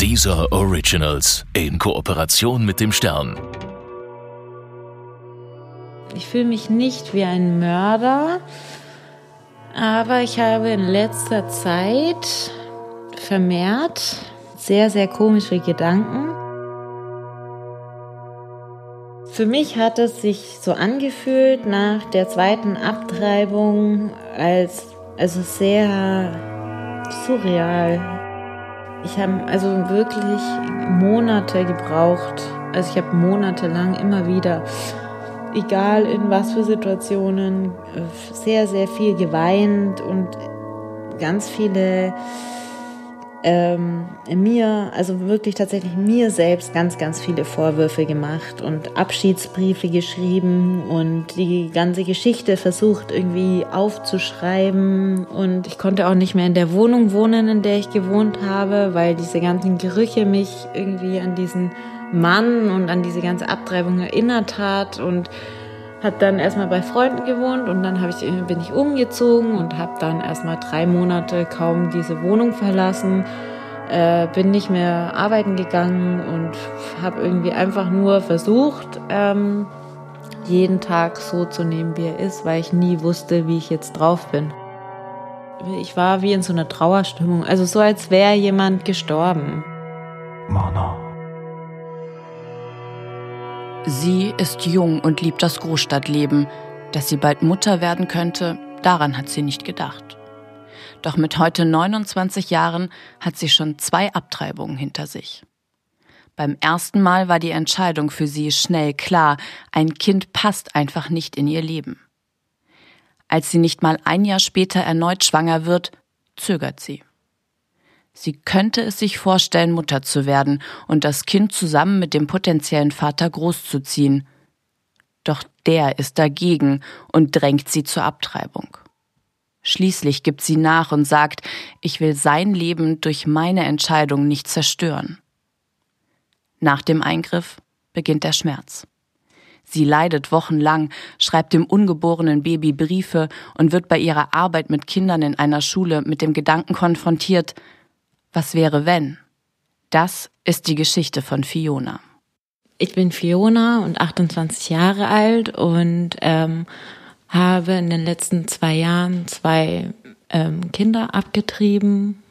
Dieser Originals in Kooperation mit dem Stern. Ich fühle mich nicht wie ein Mörder, aber ich habe in letzter Zeit vermehrt sehr, sehr komische Gedanken. Für mich hat es sich so angefühlt nach der zweiten Abtreibung als also sehr surreal. Ich habe also wirklich Monate gebraucht. Also ich habe monatelang immer wieder, egal in was für Situationen, sehr, sehr viel geweint und ganz viele ähm, mir, also wirklich tatsächlich mir selbst ganz, ganz viele Vorwürfe gemacht und Abschiedsbriefe geschrieben und die ganze Geschichte versucht irgendwie aufzuschreiben. Und ich konnte auch nicht mehr in der Wohnung wohnen, in der ich gewohnt habe, weil diese ganzen Gerüche mich irgendwie an diesen Mann und an diese ganze Abtreibung erinnert hat und habe dann erstmal bei Freunden gewohnt und dann ich, bin ich umgezogen und habe dann erstmal drei Monate kaum diese Wohnung verlassen. Äh, bin nicht mehr arbeiten gegangen und habe irgendwie einfach nur versucht, ähm, jeden Tag so zu nehmen, wie er ist, weil ich nie wusste, wie ich jetzt drauf bin. Ich war wie in so einer Trauerstimmung, also so als wäre jemand gestorben. Mana. Sie ist jung und liebt das Großstadtleben. Dass sie bald Mutter werden könnte, daran hat sie nicht gedacht. Doch mit heute 29 Jahren hat sie schon zwei Abtreibungen hinter sich. Beim ersten Mal war die Entscheidung für sie schnell klar, ein Kind passt einfach nicht in ihr Leben. Als sie nicht mal ein Jahr später erneut schwanger wird, zögert sie. Sie könnte es sich vorstellen, Mutter zu werden und das Kind zusammen mit dem potenziellen Vater großzuziehen. Doch der ist dagegen und drängt sie zur Abtreibung. Schließlich gibt sie nach und sagt, ich will sein Leben durch meine Entscheidung nicht zerstören. Nach dem Eingriff beginnt der Schmerz. Sie leidet wochenlang, schreibt dem ungeborenen Baby Briefe und wird bei ihrer Arbeit mit Kindern in einer Schule mit dem Gedanken konfrontiert, was wäre wenn? Das ist die Geschichte von Fiona. Ich bin Fiona und 28 Jahre alt und ähm, habe in den letzten zwei Jahren zwei ähm, Kinder abgetrieben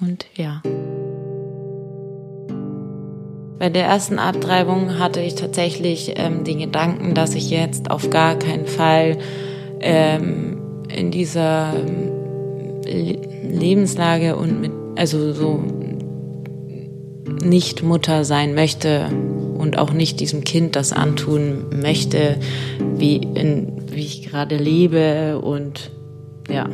und ja. Bei der ersten Abtreibung hatte ich tatsächlich ähm, den Gedanken, dass ich jetzt auf gar keinen Fall ähm, in dieser ähm, Lebenslage und mit also so nicht Mutter sein möchte und auch nicht diesem Kind das antun möchte, wie, in, wie ich gerade lebe und ja.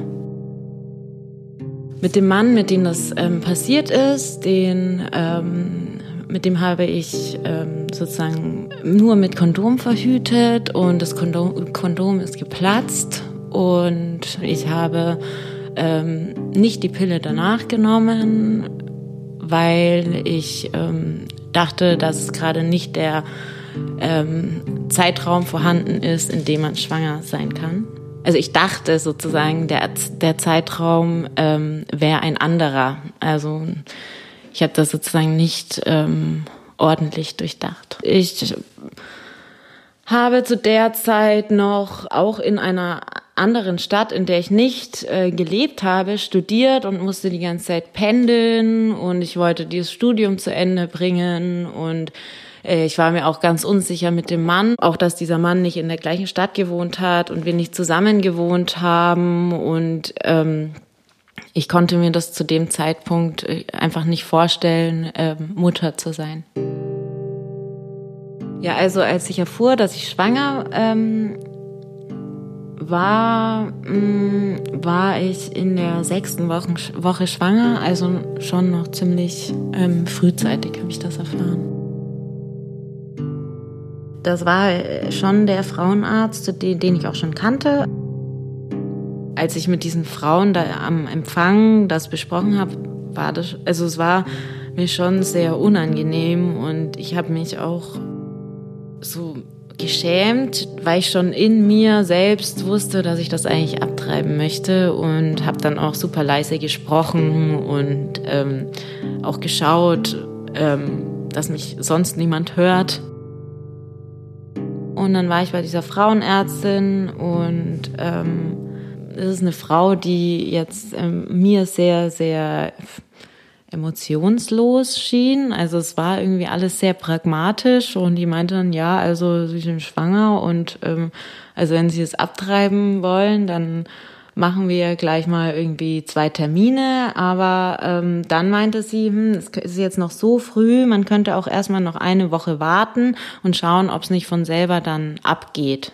Mit dem Mann, mit dem das ähm, passiert ist, den, ähm, mit dem habe ich ähm, sozusagen nur mit Kondom verhütet und das Kondom, Kondom ist geplatzt und ich habe ähm, nicht die Pille danach genommen, weil ich ähm, dachte, dass gerade nicht der ähm, Zeitraum vorhanden ist, in dem man schwanger sein kann. Also ich dachte sozusagen, der, der Zeitraum ähm, wäre ein anderer. Also ich habe das sozusagen nicht ähm, ordentlich durchdacht. Ich habe zu der Zeit noch auch in einer anderen Stadt, in der ich nicht äh, gelebt habe, studiert und musste die ganze Zeit pendeln und ich wollte dieses Studium zu Ende bringen und äh, ich war mir auch ganz unsicher mit dem Mann, auch dass dieser Mann nicht in der gleichen Stadt gewohnt hat und wir nicht zusammen gewohnt haben und ähm, ich konnte mir das zu dem Zeitpunkt äh, einfach nicht vorstellen, äh, Mutter zu sein. Ja, also als ich erfuhr, dass ich schwanger ähm, war, mh, mm, war ich in der sechsten Woche, Woche schwanger, also schon noch ziemlich ähm, frühzeitig habe ich das erfahren. Das war äh, schon der Frauenarzt, den, den ich auch schon kannte. Als ich mit diesen Frauen da am Empfang das besprochen habe, war das, also es war mir schon sehr unangenehm und ich habe mich auch so geschämt, weil ich schon in mir selbst wusste, dass ich das eigentlich abtreiben möchte und habe dann auch super leise gesprochen und ähm, auch geschaut, ähm, dass mich sonst niemand hört. Und dann war ich bei dieser Frauenärztin und ähm, es ist eine Frau, die jetzt ähm, mir sehr, sehr emotionslos schien. Also es war irgendwie alles sehr pragmatisch und die meinte dann, ja, also sie sind schwanger und ähm, also wenn sie es abtreiben wollen, dann machen wir gleich mal irgendwie zwei Termine. Aber ähm, dann meinte sie, hm, es ist jetzt noch so früh, man könnte auch erstmal noch eine Woche warten und schauen, ob es nicht von selber dann abgeht.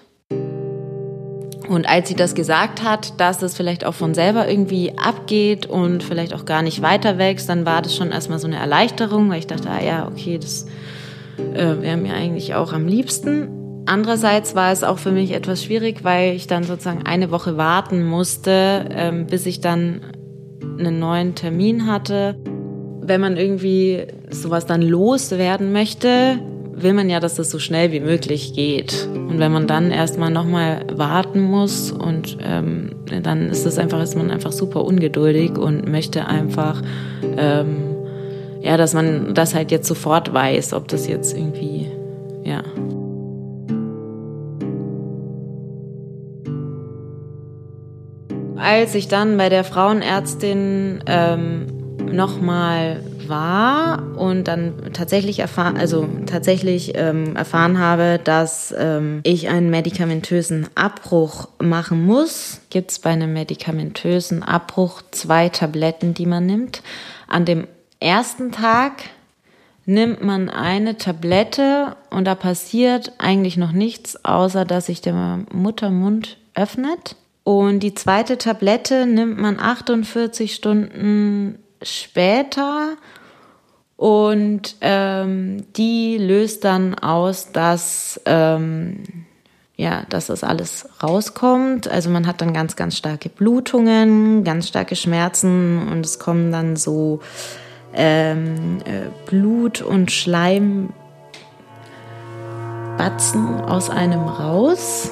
Und als sie das gesagt hat, dass es vielleicht auch von selber irgendwie abgeht und vielleicht auch gar nicht weiter wächst, dann war das schon erstmal so eine Erleichterung, weil ich dachte, ah ja, okay, das äh, wäre mir eigentlich auch am liebsten. Andererseits war es auch für mich etwas schwierig, weil ich dann sozusagen eine Woche warten musste, ähm, bis ich dann einen neuen Termin hatte. Wenn man irgendwie sowas dann loswerden möchte, will man ja, dass das so schnell wie möglich geht. Und wenn man dann erstmal nochmal warten muss und ähm, dann ist das einfach, ist man einfach super ungeduldig und möchte einfach, ähm, ja, dass man das halt jetzt sofort weiß, ob das jetzt irgendwie, ja. Als ich dann bei der Frauenärztin ähm, nochmal war und dann tatsächlich erfahren, also tatsächlich ähm, erfahren habe, dass ähm, ich einen medikamentösen Abbruch machen muss, gibt es bei einem medikamentösen Abbruch zwei Tabletten, die man nimmt. An dem ersten Tag nimmt man eine Tablette und da passiert eigentlich noch nichts, außer dass sich der Muttermund öffnet. Und die zweite Tablette nimmt man 48 Stunden später und ähm, die löst dann aus, dass, ähm, ja, dass das alles rauskommt. Also man hat dann ganz, ganz starke Blutungen, ganz starke Schmerzen und es kommen dann so ähm, äh, Blut- und Schleimbatzen aus einem raus.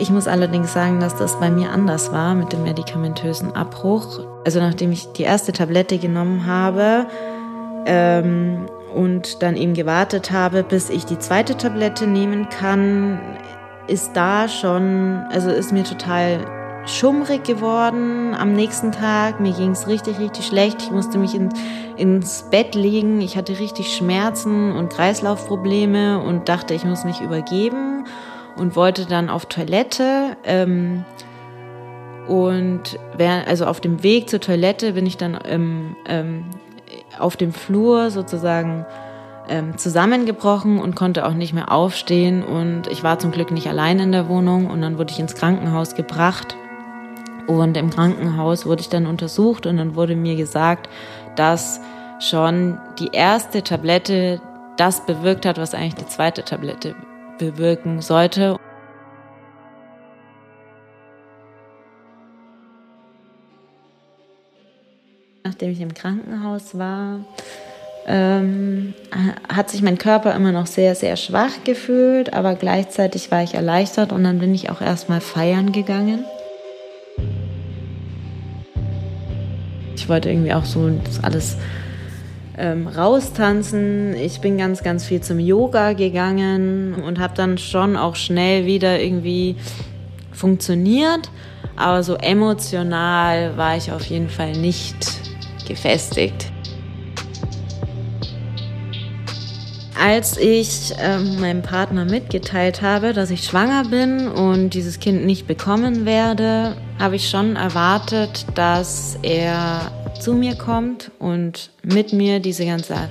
Ich muss allerdings sagen, dass das bei mir anders war mit dem medikamentösen Abbruch. Also nachdem ich die erste Tablette genommen habe ähm, und dann eben gewartet habe, bis ich die zweite Tablette nehmen kann, ist da schon, also ist mir total schummrig geworden am nächsten Tag. Mir ging es richtig, richtig schlecht. Ich musste mich in, ins Bett legen. Ich hatte richtig Schmerzen und Kreislaufprobleme und dachte, ich muss mich übergeben und wollte dann auf Toilette. Ähm, und während, also auf dem Weg zur Toilette bin ich dann ähm, ähm, auf dem Flur sozusagen ähm, zusammengebrochen und konnte auch nicht mehr aufstehen. Und ich war zum Glück nicht allein in der Wohnung und dann wurde ich ins Krankenhaus gebracht. Und im Krankenhaus wurde ich dann untersucht und dann wurde mir gesagt, dass schon die erste Tablette das bewirkt hat, was eigentlich die zweite Tablette bewirken sollte. Nachdem ich im Krankenhaus war, ähm, hat sich mein Körper immer noch sehr, sehr schwach gefühlt, aber gleichzeitig war ich erleichtert und dann bin ich auch erstmal feiern gegangen. Ich wollte irgendwie auch so das alles ähm, raustanzen. Ich bin ganz, ganz viel zum Yoga gegangen und habe dann schon auch schnell wieder irgendwie funktioniert. Aber so emotional war ich auf jeden Fall nicht gefestigt. Als ich äh, meinem Partner mitgeteilt habe, dass ich schwanger bin und dieses Kind nicht bekommen werde, habe ich schon erwartet, dass er zu mir kommt und mit mir diese ganze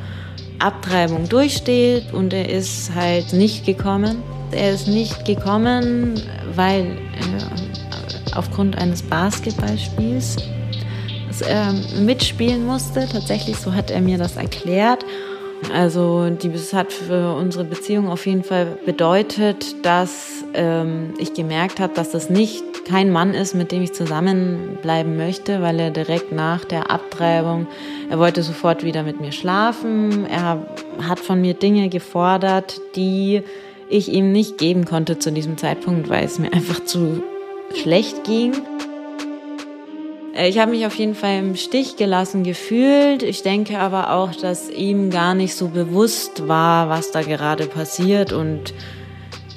Abtreibung durchsteht und er ist halt nicht gekommen. Er ist nicht gekommen, weil äh, aufgrund eines Basketballspiels er mitspielen musste. Tatsächlich, so hat er mir das erklärt. Also das hat für unsere Beziehung auf jeden Fall bedeutet, dass ähm, ich gemerkt habe, dass das nicht kein Mann ist, mit dem ich zusammenbleiben möchte, weil er direkt nach der Abtreibung, er wollte sofort wieder mit mir schlafen. Er hat von mir Dinge gefordert, die ich ihm nicht geben konnte zu diesem Zeitpunkt, weil es mir einfach zu schlecht ging. Ich habe mich auf jeden Fall im Stich gelassen gefühlt. Ich denke aber auch, dass ihm gar nicht so bewusst war, was da gerade passiert und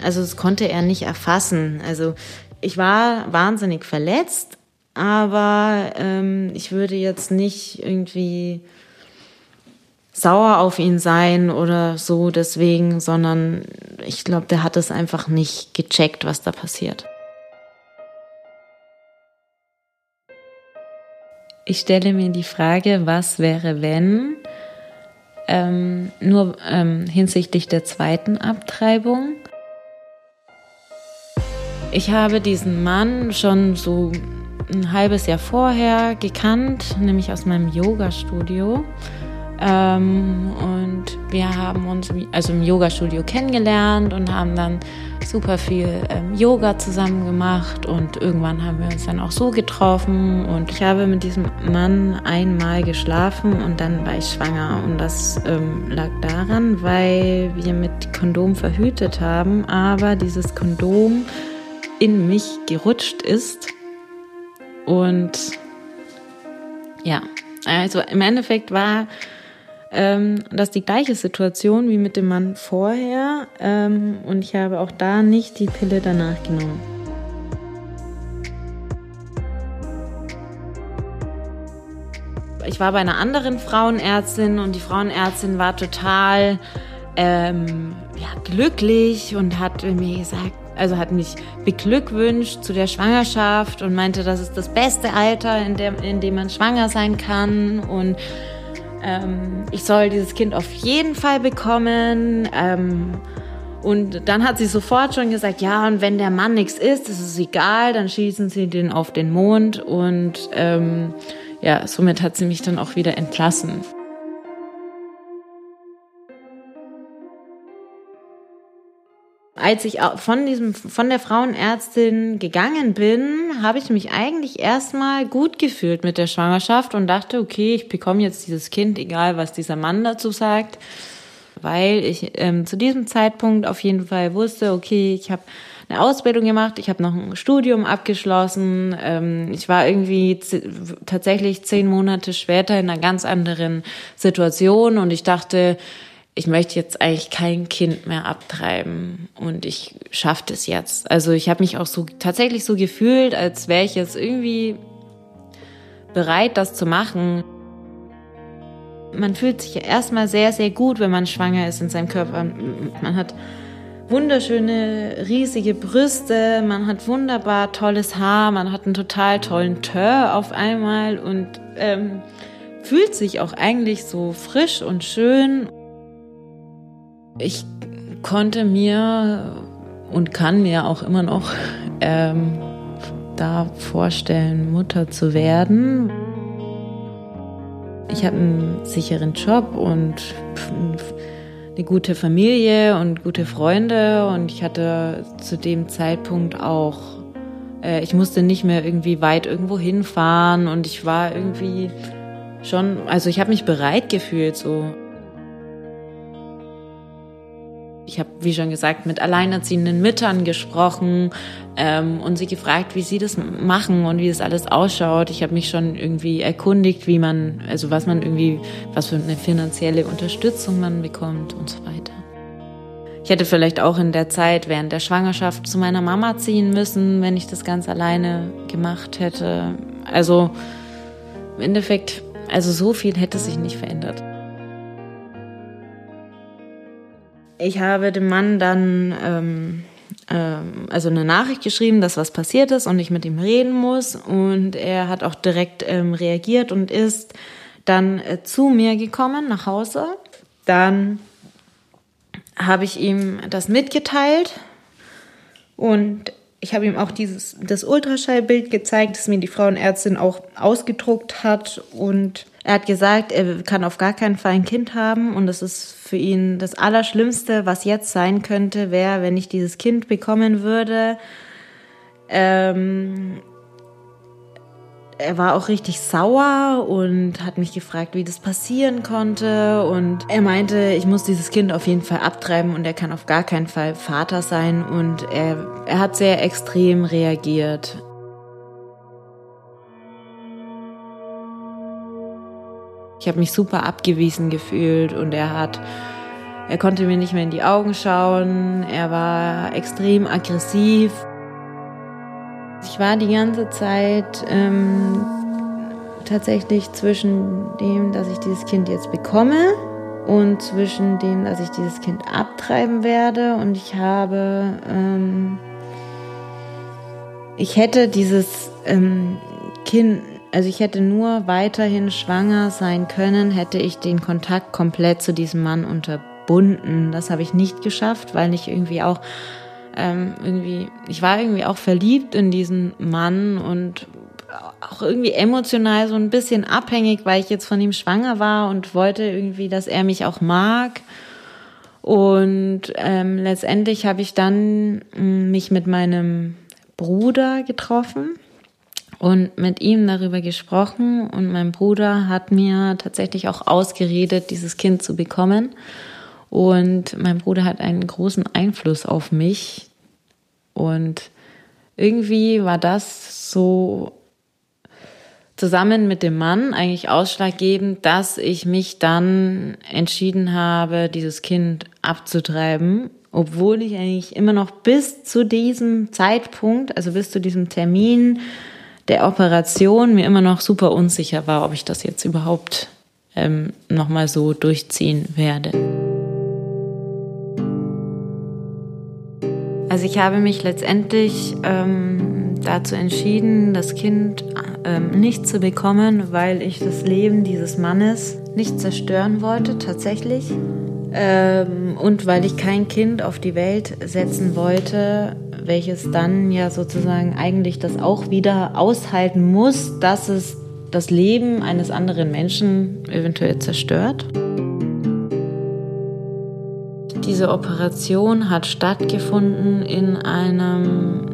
also das konnte er nicht erfassen. Also ich war wahnsinnig verletzt, aber ähm, ich würde jetzt nicht irgendwie sauer auf ihn sein oder so deswegen, sondern ich glaube, der hat es einfach nicht gecheckt, was da passiert. Ich stelle mir die Frage, was wäre, wenn, ähm, nur ähm, hinsichtlich der zweiten Abtreibung. Ich habe diesen Mann schon so ein halbes Jahr vorher gekannt, nämlich aus meinem Yoga-Studio. Ähm, und wir haben uns also im Yoga-Studio kennengelernt und haben dann super viel ähm, Yoga zusammen gemacht und irgendwann haben wir uns dann auch so getroffen und ich habe mit diesem Mann einmal geschlafen und dann war ich schwanger und das ähm, lag daran, weil wir mit Kondom verhütet haben, aber dieses Kondom in mich gerutscht ist und ja, also im Endeffekt war ähm, das die gleiche Situation wie mit dem Mann vorher ähm, und ich habe auch da nicht die Pille danach genommen. Ich war bei einer anderen Frauenärztin und die Frauenärztin war total ähm, ja, glücklich und hat mir gesagt, also hat mich beglückwünscht zu der Schwangerschaft und meinte, das ist das beste Alter, in, der, in dem man schwanger sein kann und ähm, ich soll dieses Kind auf jeden Fall bekommen. Ähm, und dann hat sie sofort schon gesagt, ja, und wenn der Mann nichts ist, ist es egal, dann schießen sie den auf den Mond. Und ähm, ja, somit hat sie mich dann auch wieder entlassen. Als ich von diesem, von der Frauenärztin gegangen bin, habe ich mich eigentlich erstmal gut gefühlt mit der Schwangerschaft und dachte, okay, ich bekomme jetzt dieses Kind, egal was dieser Mann dazu sagt, weil ich ähm, zu diesem Zeitpunkt auf jeden Fall wusste, okay, ich habe eine Ausbildung gemacht, ich habe noch ein Studium abgeschlossen, ähm, ich war irgendwie tatsächlich zehn Monate später in einer ganz anderen Situation und ich dachte, ich möchte jetzt eigentlich kein Kind mehr abtreiben und ich schaffe das jetzt. Also ich habe mich auch so tatsächlich so gefühlt, als wäre ich jetzt irgendwie bereit, das zu machen. Man fühlt sich erstmal sehr, sehr gut, wenn man schwanger ist in seinem Körper. Man hat wunderschöne, riesige Brüste, man hat wunderbar tolles Haar, man hat einen total tollen Tör auf einmal und ähm, fühlt sich auch eigentlich so frisch und schön. Ich konnte mir und kann mir auch immer noch ähm, da vorstellen, Mutter zu werden. Ich habe einen sicheren Job und eine gute Familie und gute Freunde und ich hatte zu dem Zeitpunkt auch, äh, ich musste nicht mehr irgendwie weit irgendwo hinfahren und ich war irgendwie schon, also ich habe mich bereit gefühlt so. Ich habe, wie schon gesagt, mit alleinerziehenden Müttern gesprochen ähm, und sie gefragt, wie sie das machen und wie das alles ausschaut. Ich habe mich schon irgendwie erkundigt, wie man, also was man irgendwie, was für eine finanzielle Unterstützung man bekommt und so weiter. Ich hätte vielleicht auch in der Zeit während der Schwangerschaft zu meiner Mama ziehen müssen, wenn ich das ganz alleine gemacht hätte. Also im Endeffekt, also so viel hätte sich nicht verändert. Ich habe dem Mann dann ähm, ähm, also eine Nachricht geschrieben, dass was passiert ist und ich mit ihm reden muss. Und er hat auch direkt ähm, reagiert und ist dann äh, zu mir gekommen nach Hause. Dann habe ich ihm das mitgeteilt und ich habe ihm auch dieses das Ultraschallbild gezeigt, das mir die Frauenärztin auch ausgedruckt hat und er hat gesagt, er kann auf gar keinen Fall ein Kind haben und das ist für ihn das Allerschlimmste, was jetzt sein könnte, wäre, wenn ich dieses Kind bekommen würde. Ähm, er war auch richtig sauer und hat mich gefragt, wie das passieren konnte. Und er meinte, ich muss dieses Kind auf jeden Fall abtreiben und er kann auf gar keinen Fall Vater sein. Und er, er hat sehr extrem reagiert. Ich habe mich super abgewiesen gefühlt und er hat, er konnte mir nicht mehr in die Augen schauen. Er war extrem aggressiv. Ich war die ganze Zeit ähm, tatsächlich zwischen dem, dass ich dieses Kind jetzt bekomme und zwischen dem, dass ich dieses Kind abtreiben werde. Und ich habe, ähm, ich hätte dieses ähm, Kind, also ich hätte nur weiterhin schwanger sein können, hätte ich den Kontakt komplett zu diesem Mann unterbunden. Das habe ich nicht geschafft, weil ich irgendwie auch ähm, irgendwie, ich war irgendwie auch verliebt in diesen Mann und auch irgendwie emotional so ein bisschen abhängig, weil ich jetzt von ihm schwanger war und wollte irgendwie, dass er mich auch mag. Und ähm, letztendlich habe ich dann mm, mich mit meinem Bruder getroffen und mit ihm darüber gesprochen. Und mein Bruder hat mir tatsächlich auch ausgeredet, dieses Kind zu bekommen. Und mein Bruder hat einen großen Einfluss auf mich. Und irgendwie war das so zusammen mit dem Mann eigentlich ausschlaggebend, dass ich mich dann entschieden habe, dieses Kind abzutreiben, obwohl ich eigentlich immer noch bis zu diesem Zeitpunkt, also bis zu diesem Termin der Operation, mir immer noch super unsicher war, ob ich das jetzt überhaupt ähm, nochmal so durchziehen werde. Also ich habe mich letztendlich ähm, dazu entschieden, das Kind ähm, nicht zu bekommen, weil ich das Leben dieses Mannes nicht zerstören wollte, tatsächlich. Ähm, und weil ich kein Kind auf die Welt setzen wollte, welches dann ja sozusagen eigentlich das auch wieder aushalten muss, dass es das Leben eines anderen Menschen eventuell zerstört. Diese Operation hat stattgefunden in einem,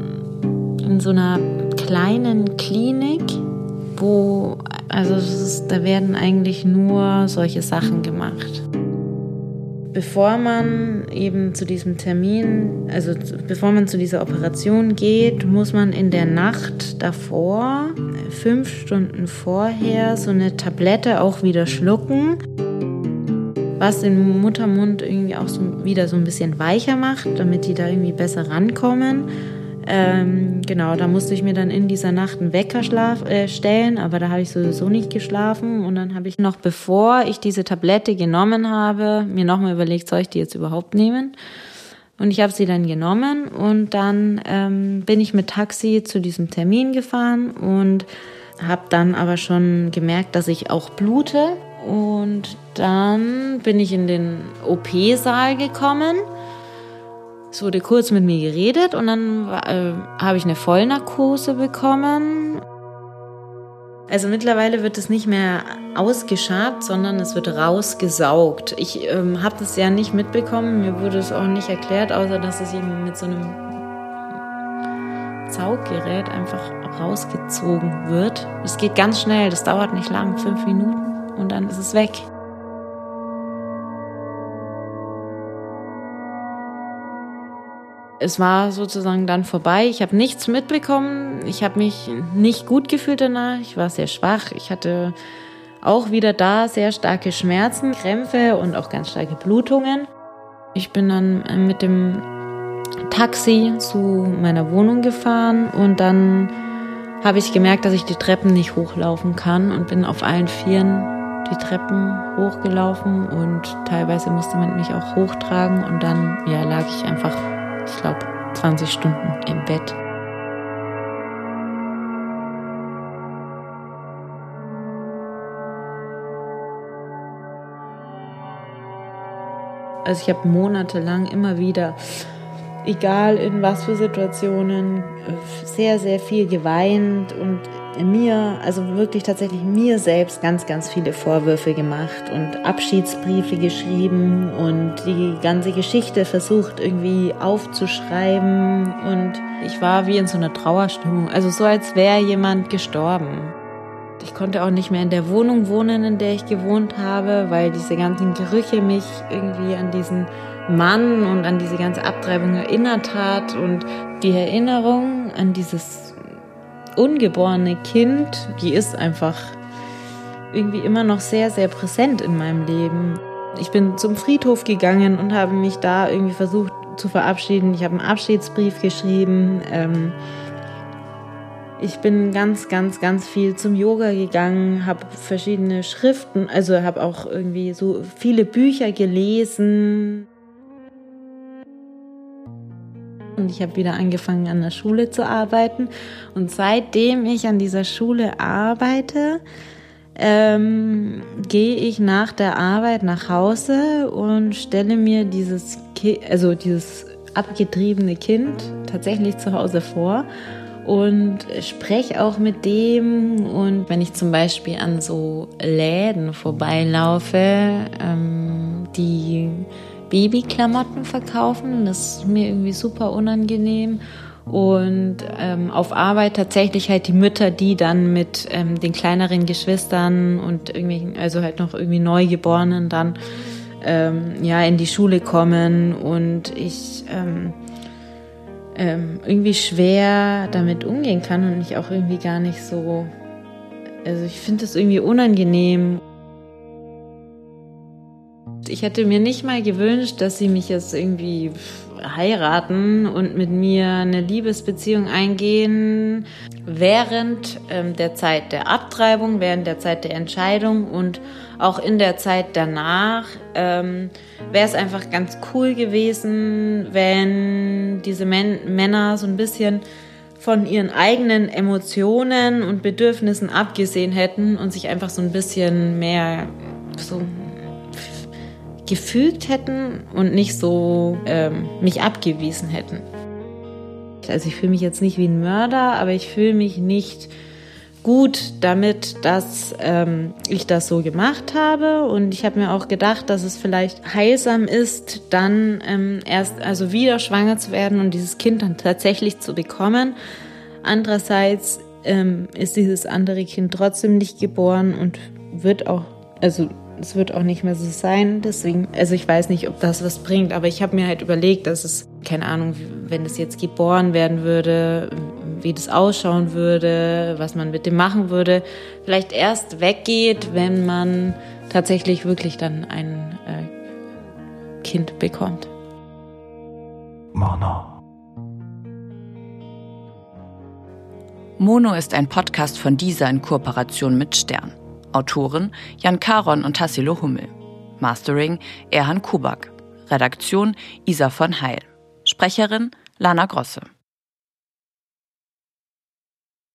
in so einer kleinen Klinik, wo, also ist, da werden eigentlich nur solche Sachen gemacht. Bevor man eben zu diesem Termin, also bevor man zu dieser Operation geht, muss man in der Nacht davor, fünf Stunden vorher, so eine Tablette auch wieder schlucken was den Muttermund irgendwie auch so wieder so ein bisschen weicher macht, damit die da irgendwie besser rankommen. Ähm, genau, da musste ich mir dann in dieser Nacht einen Wecker schlaf, äh, stellen, aber da habe ich sowieso nicht geschlafen. Und dann habe ich noch, bevor ich diese Tablette genommen habe, mir nochmal überlegt, soll ich die jetzt überhaupt nehmen? Und ich habe sie dann genommen und dann ähm, bin ich mit Taxi zu diesem Termin gefahren und habe dann aber schon gemerkt, dass ich auch blute. Und dann bin ich in den OP-Saal gekommen. Es wurde kurz mit mir geredet und dann äh, habe ich eine Vollnarkose bekommen. Also mittlerweile wird es nicht mehr ausgeschabt, sondern es wird rausgesaugt. Ich ähm, habe das ja nicht mitbekommen, mir wurde es auch nicht erklärt, außer dass es eben mit so einem Sauggerät einfach rausgezogen wird. Es geht ganz schnell, das dauert nicht lang, fünf Minuten und dann ist es weg. Es war sozusagen dann vorbei. Ich habe nichts mitbekommen. Ich habe mich nicht gut gefühlt danach. Ich war sehr schwach. Ich hatte auch wieder da sehr starke Schmerzen, Krämpfe und auch ganz starke Blutungen. Ich bin dann mit dem Taxi zu meiner Wohnung gefahren und dann habe ich gemerkt, dass ich die Treppen nicht hochlaufen kann und bin auf allen Vieren die Treppen hochgelaufen und teilweise musste man mich auch hochtragen und dann ja, lag ich einfach, ich glaube, 20 Stunden im Bett. Also ich habe monatelang immer wieder, egal in was für Situationen, sehr, sehr viel geweint und mir, also wirklich tatsächlich mir selbst ganz, ganz viele Vorwürfe gemacht und Abschiedsbriefe geschrieben und die ganze Geschichte versucht irgendwie aufzuschreiben und ich war wie in so einer Trauerstimmung, also so als wäre jemand gestorben. Ich konnte auch nicht mehr in der Wohnung wohnen, in der ich gewohnt habe, weil diese ganzen Gerüche mich irgendwie an diesen Mann und an diese ganze Abtreibung erinnert hat und die Erinnerung an dieses ungeborene Kind, die ist einfach irgendwie immer noch sehr, sehr präsent in meinem Leben. Ich bin zum Friedhof gegangen und habe mich da irgendwie versucht zu verabschieden. Ich habe einen Abschiedsbrief geschrieben. Ähm, ich bin ganz, ganz, ganz viel zum Yoga gegangen, habe verschiedene Schriften, also habe auch irgendwie so viele Bücher gelesen. Und ich habe wieder angefangen an der Schule zu arbeiten. Und seitdem ich an dieser Schule arbeite, ähm, gehe ich nach der Arbeit nach Hause und stelle mir dieses, Ki also dieses abgetriebene Kind tatsächlich zu Hause vor und spreche auch mit dem. Und wenn ich zum Beispiel an so Läden vorbeilaufe, ähm, die Babyklamotten verkaufen, das ist mir irgendwie super unangenehm. Und ähm, auf Arbeit tatsächlich halt die Mütter, die dann mit ähm, den kleineren Geschwistern und irgendwelchen, also halt noch irgendwie Neugeborenen dann ähm, ja in die Schule kommen und ich ähm, ähm, irgendwie schwer damit umgehen kann und ich auch irgendwie gar nicht so, also ich finde es irgendwie unangenehm. Ich hätte mir nicht mal gewünscht, dass sie mich jetzt irgendwie heiraten und mit mir eine Liebesbeziehung eingehen während ähm, der Zeit der Abtreibung, während der Zeit der Entscheidung und auch in der Zeit danach ähm, wäre es einfach ganz cool gewesen, wenn diese Men Männer so ein bisschen von ihren eigenen Emotionen und Bedürfnissen abgesehen hätten und sich einfach so ein bisschen mehr so gefügt hätten und nicht so ähm, mich abgewiesen hätten. Also ich fühle mich jetzt nicht wie ein Mörder, aber ich fühle mich nicht gut damit, dass ähm, ich das so gemacht habe. Und ich habe mir auch gedacht, dass es vielleicht heilsam ist, dann ähm, erst also wieder schwanger zu werden und dieses Kind dann tatsächlich zu bekommen. Andererseits ähm, ist dieses andere Kind trotzdem nicht geboren und wird auch, also es wird auch nicht mehr so sein. Deswegen, also ich weiß nicht, ob das was bringt, aber ich habe mir halt überlegt, dass es, keine Ahnung, wenn es jetzt geboren werden würde, wie das ausschauen würde, was man mit dem machen würde, vielleicht erst weggeht, wenn man tatsächlich wirklich dann ein äh, Kind bekommt. Mono. Mono ist ein Podcast von dieser in Kooperation mit Stern. Autoren Jan Karon und Tassilo Hummel. Mastering Erhan Kubak. Redaktion Isa von Heil. Sprecherin Lana Grosse.